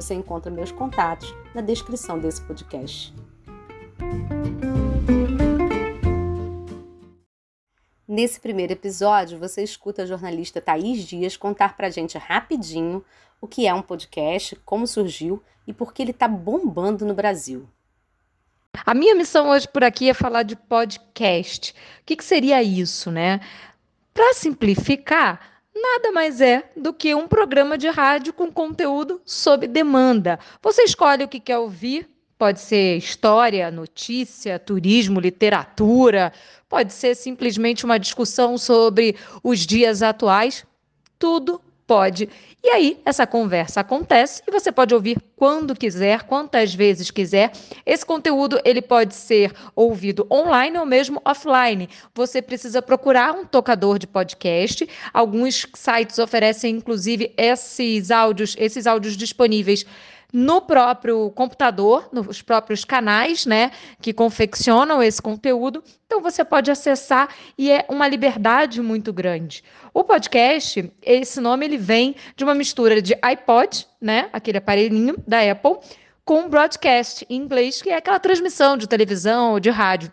Você encontra meus contatos na descrição desse podcast. Nesse primeiro episódio, você escuta a jornalista Thaís Dias contar pra gente rapidinho o que é um podcast, como surgiu e por que ele está bombando no Brasil. A minha missão hoje por aqui é falar de podcast. O que, que seria isso, né? Para simplificar, nada mais é do que um programa de rádio com conteúdo sob demanda. Você escolhe o que quer ouvir, pode ser história, notícia, turismo, literatura, pode ser simplesmente uma discussão sobre os dias atuais, tudo Pode. E aí, essa conversa acontece e você pode ouvir quando quiser, quantas vezes quiser. Esse conteúdo ele pode ser ouvido online ou mesmo offline. Você precisa procurar um tocador de podcast. Alguns sites oferecem inclusive esses áudios, esses áudios disponíveis no próprio computador, nos próprios canais, né, que confeccionam esse conteúdo. Então você pode acessar e é uma liberdade muito grande. O podcast, esse nome ele vem de uma mistura de iPod, né, aquele aparelhinho da Apple, com broadcast em inglês, que é aquela transmissão de televisão ou de rádio.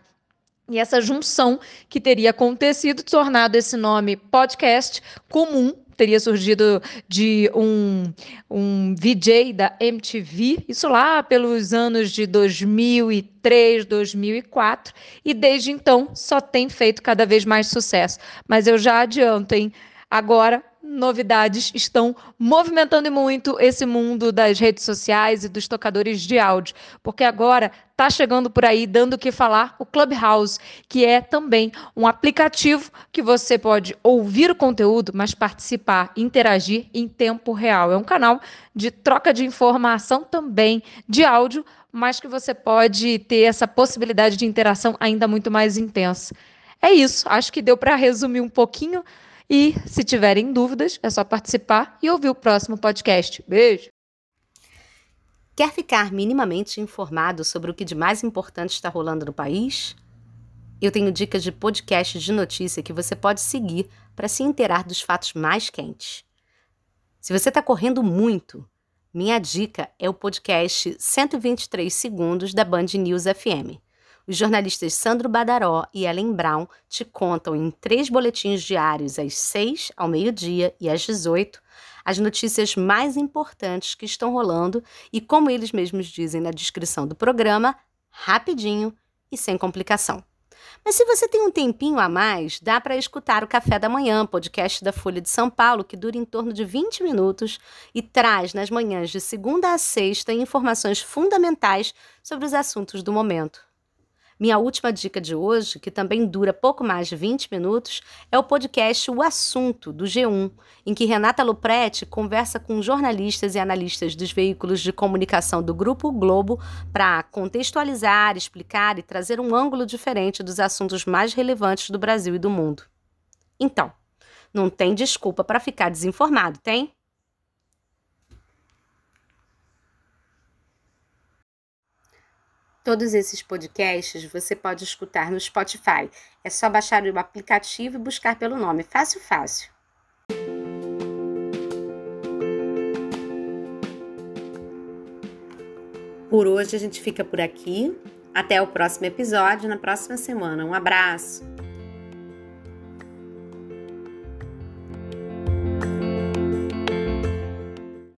E essa junção que teria acontecido, tornado esse nome podcast comum teria surgido de um, um VJ da MTV, isso lá pelos anos de 2003, 2004, e desde então só tem feito cada vez mais sucesso. Mas eu já adianto, hein? Agora novidades estão movimentando muito esse mundo das redes sociais e dos tocadores de áudio, porque agora está chegando por aí dando o que falar o Clubhouse, que é também um aplicativo que você pode ouvir o conteúdo, mas participar, interagir em tempo real. É um canal de troca de informação também de áudio, mas que você pode ter essa possibilidade de interação ainda muito mais intensa. É isso, acho que deu para resumir um pouquinho e se tiverem dúvidas, é só participar e ouvir o próximo podcast. Beijo! Quer ficar minimamente informado sobre o que de mais importante está rolando no país? Eu tenho dicas de podcasts de notícia que você pode seguir para se inteirar dos fatos mais quentes. Se você está correndo muito, minha dica é o podcast 123 Segundos da Band News FM. Os jornalistas Sandro Badaró e Ellen Brown te contam em três boletins diários às 6, ao meio-dia e às 18 as notícias mais importantes que estão rolando e, como eles mesmos dizem na descrição do programa, rapidinho e sem complicação. Mas se você tem um tempinho a mais, dá para escutar o Café da Manhã, podcast da Folha de São Paulo, que dura em torno de 20 minutos e traz nas manhãs de segunda a sexta informações fundamentais sobre os assuntos do momento. Minha última dica de hoje, que também dura pouco mais de 20 minutos, é o podcast O Assunto, do G1, em que Renata Lupretti conversa com jornalistas e analistas dos veículos de comunicação do Grupo Globo para contextualizar, explicar e trazer um ângulo diferente dos assuntos mais relevantes do Brasil e do mundo. Então, não tem desculpa para ficar desinformado, tem? Todos esses podcasts você pode escutar no Spotify. É só baixar o aplicativo e buscar pelo nome. Fácil, fácil. Por hoje a gente fica por aqui. Até o próximo episódio, na próxima semana. Um abraço!